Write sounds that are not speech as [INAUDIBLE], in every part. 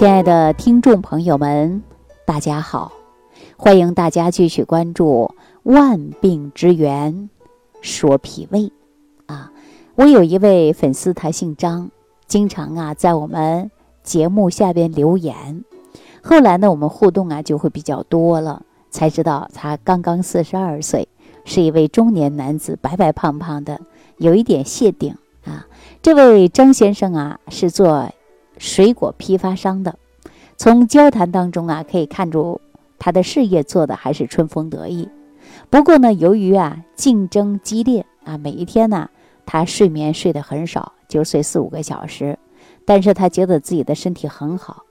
亲爱的听众朋友们，大家好！欢迎大家继续关注《万病之源说脾胃》啊。我有一位粉丝，他姓张，经常啊在我们节目下边留言。后来呢，我们互动啊就会比较多了，才知道他刚刚四十二岁，是一位中年男子，白白胖胖的，有一点谢顶啊。这位张先生啊是做。水果批发商的，从交谈当中啊，可以看出他的事业做的还是春风得意。不过呢，由于啊竞争激烈啊，每一天呢他睡眠睡得很少，就睡四五个小时。但是他觉得自己的身体很好，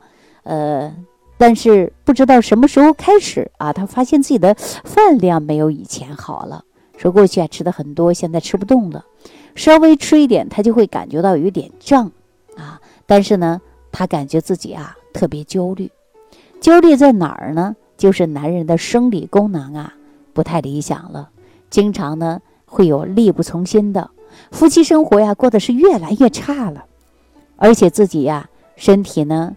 呃，但是不知道什么时候开始啊，他发现自己的饭量没有以前好了。说过去啊吃的很多，现在吃不动了，稍微吃一点他就会感觉到有点胀。但是呢，他感觉自己啊特别焦虑，焦虑在哪儿呢？就是男人的生理功能啊不太理想了，经常呢会有力不从心的，夫妻生活呀过得是越来越差了，而且自己呀身体呢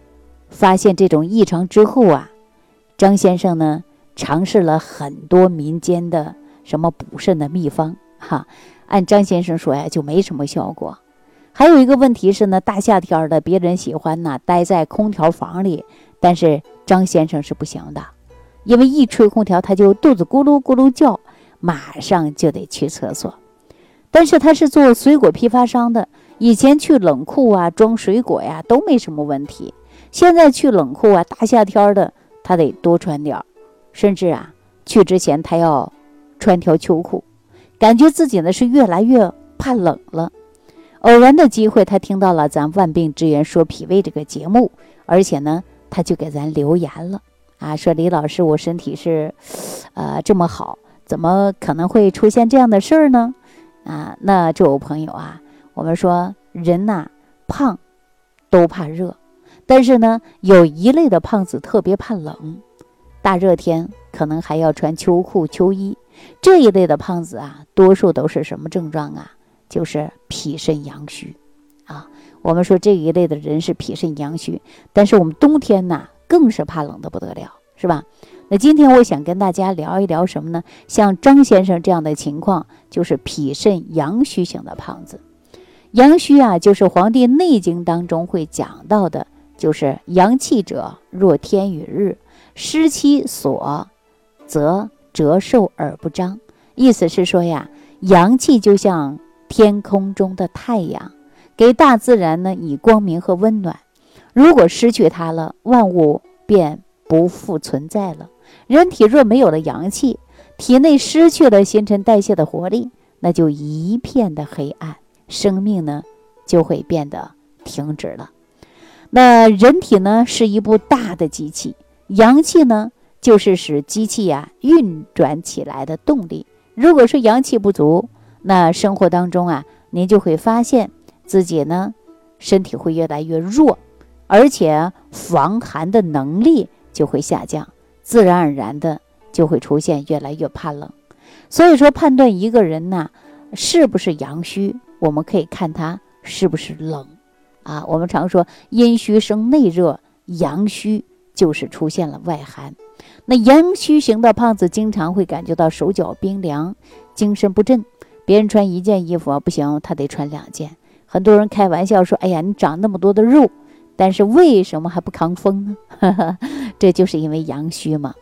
发现这种异常之后啊，张先生呢尝试了很多民间的什么补肾的秘方，哈，按张先生说呀就没什么效果。还有一个问题是呢，大夏天的，别人喜欢呢待在空调房里，但是张先生是不行的，因为一吹空调他就肚子咕噜咕噜叫，马上就得去厕所。但是他是做水果批发商的，以前去冷库啊装水果呀都没什么问题，现在去冷库啊，大夏天的他得多穿点儿，甚至啊去之前他要穿条秋裤，感觉自己呢是越来越怕冷了。偶然的机会，他听到了咱万病之源说脾胃这个节目，而且呢，他就给咱留言了啊，说李老师，我身体是，呃，这么好，怎么可能会出现这样的事儿呢？啊，那这位朋友啊，我们说人呐，胖都怕热，但是呢，有一类的胖子特别怕冷，大热天可能还要穿秋裤秋衣，这一类的胖子啊，多数都是什么症状啊？就是脾肾阳虚，啊，我们说这一类的人是脾肾阳虚，但是我们冬天呢更是怕冷的不得了，是吧？那今天我想跟大家聊一聊什么呢？像张先生这样的情况，就是脾肾阳虚型的胖子。阳虚啊，就是《黄帝内经》当中会讲到的，就是阳气者若天与日，失其所，则折寿而不张。意思是说呀，阳气就像。天空中的太阳，给大自然呢以光明和温暖。如果失去它了，万物便不复存在了。人体若没有了阳气，体内失去了新陈代谢的活力，那就一片的黑暗，生命呢就会变得停止了。那人体呢是一部大的机器，阳气呢就是使机器呀运转起来的动力。如果说阳气不足，那生活当中啊，您就会发现自己呢，身体会越来越弱，而且防寒的能力就会下降，自然而然的就会出现越来越怕冷。所以说，判断一个人呢是不是阳虚，我们可以看他是不是冷啊。我们常说阴虚生内热，阳虚就是出现了外寒。那阳虚型的胖子经常会感觉到手脚冰凉，精神不振。别人穿一件衣服啊不行，他得穿两件。很多人开玩笑说：“哎呀，你长那么多的肉，但是为什么还不抗风呢？” [LAUGHS] 这就是因为阳虚嘛。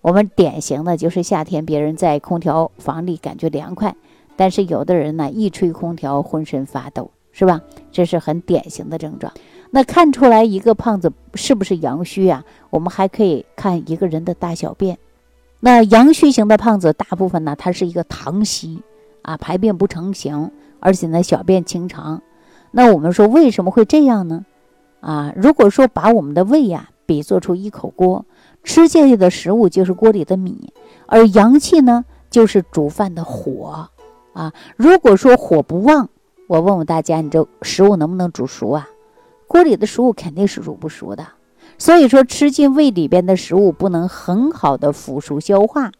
我们典型的就是夏天，别人在空调房里感觉凉快，但是有的人呢一吹空调浑身发抖，是吧？这是很典型的症状。那看出来一个胖子是不是阳虚啊？我们还可以看一个人的大小便。那阳虚型的胖子大部分呢，他是一个溏稀。啊，排便不成形，而且呢，小便清长。那我们说为什么会这样呢？啊，如果说把我们的胃呀比作出一口锅，吃进去的食物就是锅里的米，而阳气呢就是煮饭的火。啊，如果说火不旺，我问问大家，你这食物能不能煮熟啊？锅里的食物肯定是煮不熟的。所以说，吃进胃里边的食物不能很好的腐熟消化。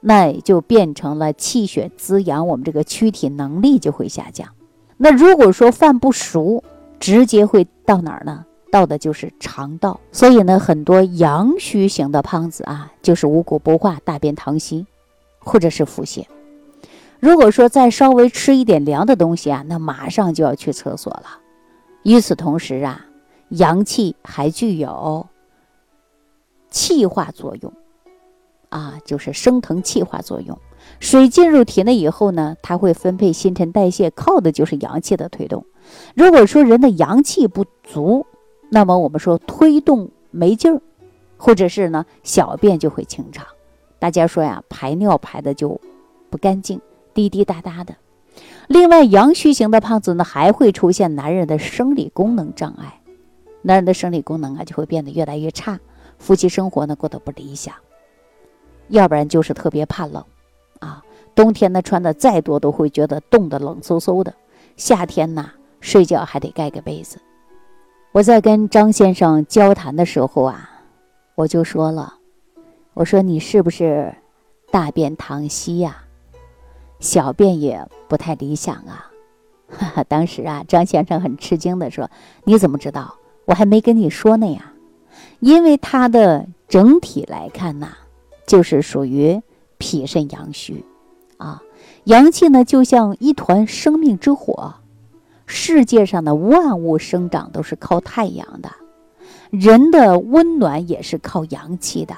那也就变成了气血滋养，我们这个躯体能力就会下降。那如果说饭不熟，直接会到哪儿呢？到的就是肠道。所以呢，很多阳虚型的胖子啊，就是五谷不化、大便溏稀，或者是腹泻。如果说再稍微吃一点凉的东西啊，那马上就要去厕所了。与此同时啊，阳气还具有气化作用，啊，就是升腾气化作用。水进入体内以后呢，它会分配新陈代谢，靠的就是阳气的推动。如果说人的阳气不足，那么我们说推动没劲儿，或者是呢小便就会清长。大家说呀，排尿排的就不干净。滴滴答答的。另外，阳虚型的胖子呢，还会出现男人的生理功能障碍，男人的生理功能啊就会变得越来越差，夫妻生活呢过得不理想，要不然就是特别怕冷，啊，冬天呢穿的再多都会觉得冻得冷飕飕的，夏天呢睡觉还得盖个被子。我在跟张先生交谈的时候啊，我就说了，我说你是不是大便溏稀呀？小便也不太理想啊，哈哈！当时啊，张先生很吃惊的说：“你怎么知道？我还没跟你说呢呀。”因为他的整体来看呐，就是属于脾肾阳虚，啊，阳气呢就像一团生命之火。世界上的万物生长都是靠太阳的，人的温暖也是靠阳气的。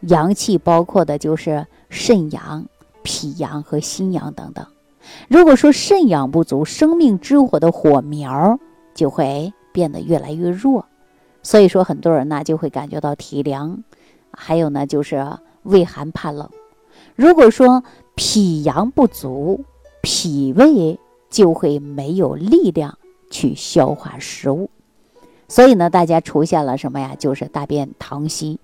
阳气包括的就是肾阳。脾阳和心阳等等，如果说肾阳不足，生命之火的火苗就会变得越来越弱，所以说很多人呢就会感觉到体凉，还有呢就是畏寒怕冷。如果说脾阳不足，脾胃就会没有力量去消化食物，所以呢大家出现了什么呀？就是大便溏稀。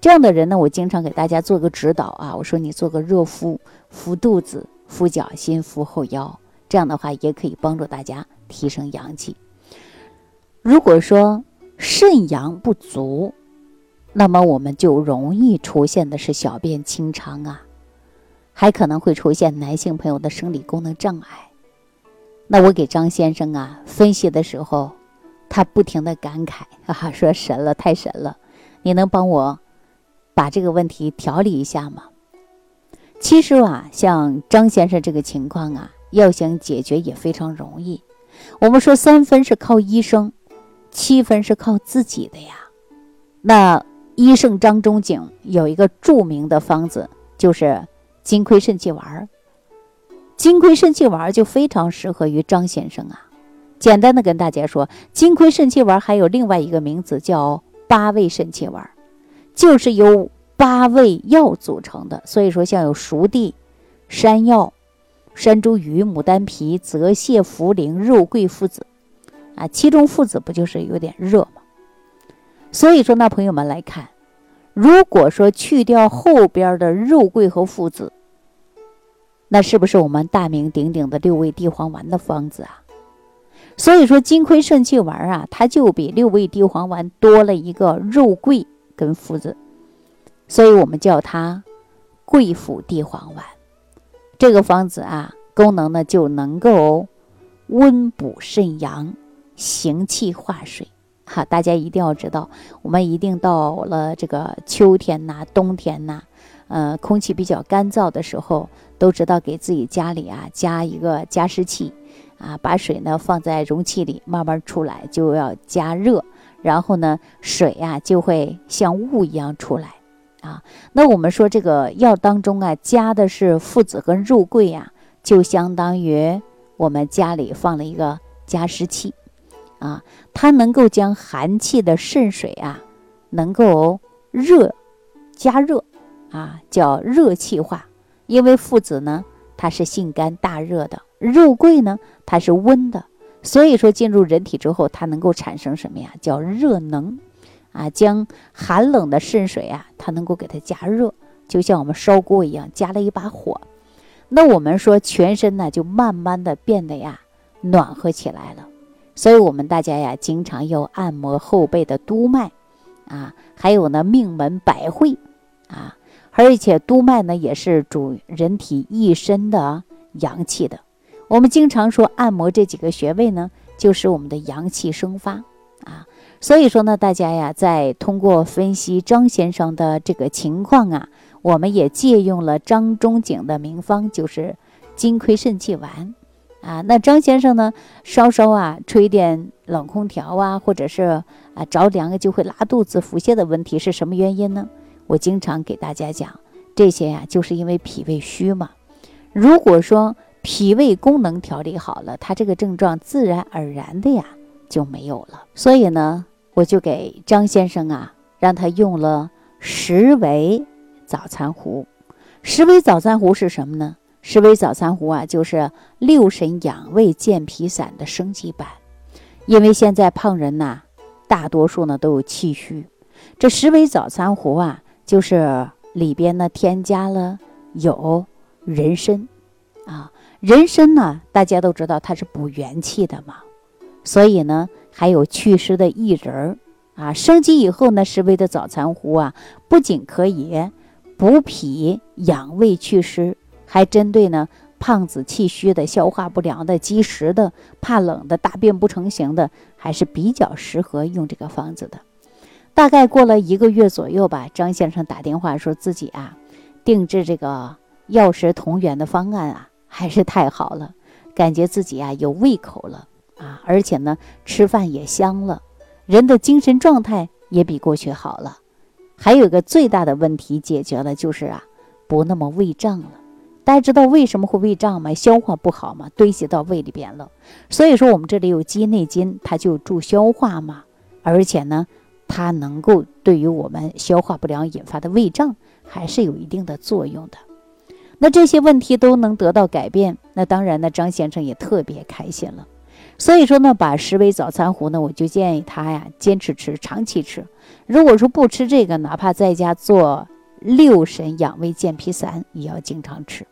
这样的人呢，我经常给大家做个指导啊，我说你做个热敷，敷肚子、敷脚心、敷后腰，这样的话也可以帮助大家提升阳气。如果说肾阳不足，那么我们就容易出现的是小便清长啊，还可能会出现男性朋友的生理功能障碍。那我给张先生啊分析的时候，他不停的感慨 [LAUGHS] 啊，说神了，太神了，你能帮我？把这个问题调理一下吗。其实啊，像张先生这个情况啊，要想解决也非常容易。我们说三分是靠医生，七分是靠自己的呀。那医圣张仲景有一个著名的方子，就是金匮肾气丸。金匮肾气丸就非常适合于张先生啊。简单的跟大家说，金匮肾气丸还有另外一个名字叫八味肾气丸。就是由八味药组成的，所以说像有熟地、山药、山茱萸、牡丹皮、泽泻、茯苓、肉桂、附子，啊，其中附子不就是有点热？所以说，呢朋友们来看，如果说去掉后边的肉桂和附子，那是不是我们大名鼎鼎的六味地黄丸的方子啊？所以说，金匮肾气丸啊，它就比六味地黄丸多了一个肉桂。跟附子，所以我们叫它桂附地黄丸。这个方子啊，功能呢就能够温补肾阳、行气化水。哈，大家一定要知道，我们一定到了这个秋天呐、冬天呐，呃，空气比较干燥的时候，都知道给自己家里啊加一个加湿器啊，把水呢放在容器里慢慢出来，就要加热。然后呢，水呀就会像雾一样出来，啊，那我们说这个药当中啊加的是附子和肉桂呀，就相当于我们家里放了一个加湿器，啊，它能够将寒气的肾水啊，能够热加热，啊，叫热气化。因为附子呢，它是性肝大热的，肉桂呢，它是温的。所以说，进入人体之后，它能够产生什么呀？叫热能，啊，将寒冷的肾水啊，它能够给它加热，就像我们烧锅一样，加了一把火。那我们说，全身呢就慢慢的变得呀暖和起来了。所以我们大家呀，经常要按摩后背的督脉，啊，还有呢命门百会，啊，而且督脉呢也是主人体一身的阳气的。我们经常说按摩这几个穴位呢，就使我们的阳气生发啊，所以说呢，大家呀，在通过分析张先生的这个情况啊，我们也借用了张仲景的名方，就是金匮肾气丸啊。那张先生呢，稍稍啊吹点冷空调啊，或者是啊着凉了就会拉肚子、腹泻的问题是什么原因呢？我经常给大家讲，这些呀，就是因为脾胃虚嘛。如果说脾胃功能调理好了，他这个症状自然而然的呀。就没有了，所以呢，我就给张先生啊，让他用了十味早餐壶。十味早餐壶是什么呢？十味早餐糊啊，就是六神养胃健脾散的升级版。因为现在胖人呐，大多数呢都有气虚，这十味早餐糊啊，就是里边呢添加了有人参啊，人参呢，大家都知道它是补元气的嘛。所以呢，还有祛湿的薏仁儿啊，升级以后呢，十味的早餐糊啊，不仅可以补脾养胃祛湿，还针对呢胖子气虚的、消化不良的、积食的、怕冷的、大便不成形的，还是比较适合用这个方子的。大概过了一个月左右吧，张先生打电话说自己啊，定制这个药食同源的方案啊，还是太好了，感觉自己啊有胃口了。啊，而且呢，吃饭也香了，人的精神状态也比过去好了。还有一个最大的问题解决了，就是啊，不那么胃胀了。大家知道为什么会胃胀吗？消化不好嘛，堆积到胃里边了。所以说，我们这里有鸡内金，它就助消化嘛，而且呢，它能够对于我们消化不良引发的胃胀还是有一定的作用的。那这些问题都能得到改变，那当然呢，张先生也特别开心了。所以说呢，把十味早餐壶呢，我就建议他呀，坚持吃，长期吃。如果说不吃这个，哪怕在家做六神养胃健脾散，也要经常吃。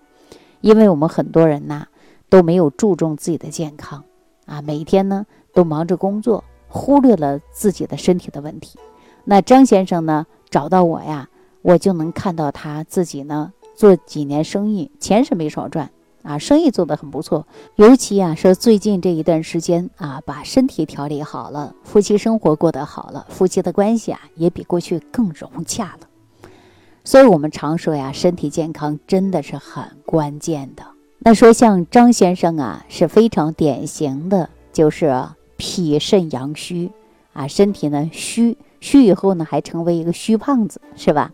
因为我们很多人呐，都没有注重自己的健康啊，每一天呢都忙着工作，忽略了自己的身体的问题。那张先生呢，找到我呀，我就能看到他自己呢，做几年生意，钱是没少赚。啊，生意做得很不错，尤其啊，是最近这一段时间啊，把身体调理好了，夫妻生活过得好了，夫妻的关系啊，也比过去更融洽了。所以，我们常说呀，身体健康真的是很关键的。那说像张先生啊，是非常典型的，就是脾肾阳虚啊，身体呢虚虚以后呢，还成为一个虚胖子，是吧？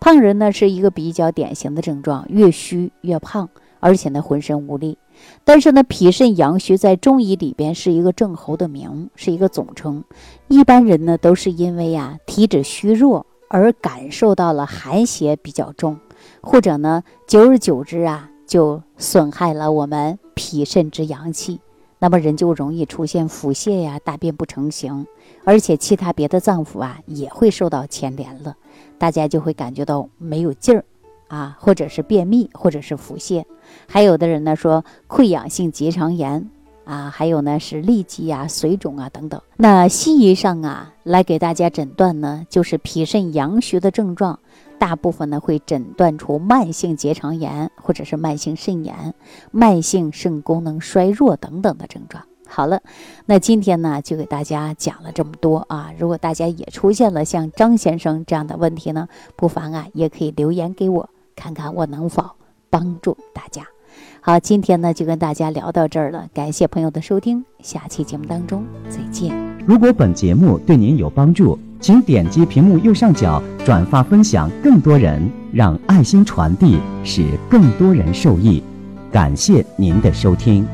胖人呢是一个比较典型的症状，越虚越胖。而且呢，浑身无力。但是呢，脾肾阳虚在中医里边是一个症候的名，是一个总称。一般人呢，都是因为呀体质虚弱而感受到了寒邪比较重，或者呢，久而久之啊，就损害了我们脾肾之阳气，那么人就容易出现腹泻呀、大便不成形，而且其他别的脏腑啊也会受到牵连了，大家就会感觉到没有劲儿。啊，或者是便秘，或者是腹泻，还有的人呢说溃疡性结肠炎啊，还有呢是痢疾啊、水肿啊等等。那西医上啊来给大家诊断呢，就是脾肾阳虚的症状，大部分呢会诊断出慢性结肠炎，或者是慢性肾炎、慢性肾功能衰弱等等的症状。好了，那今天呢就给大家讲了这么多啊。如果大家也出现了像张先生这样的问题呢，不妨啊也可以留言给我。看看我能否帮助大家。好，今天呢就跟大家聊到这儿了，感谢朋友的收听，下期节目当中再见。如果本节目对您有帮助，请点击屏幕右上角转发分享，更多人让爱心传递，使更多人受益。感谢您的收听。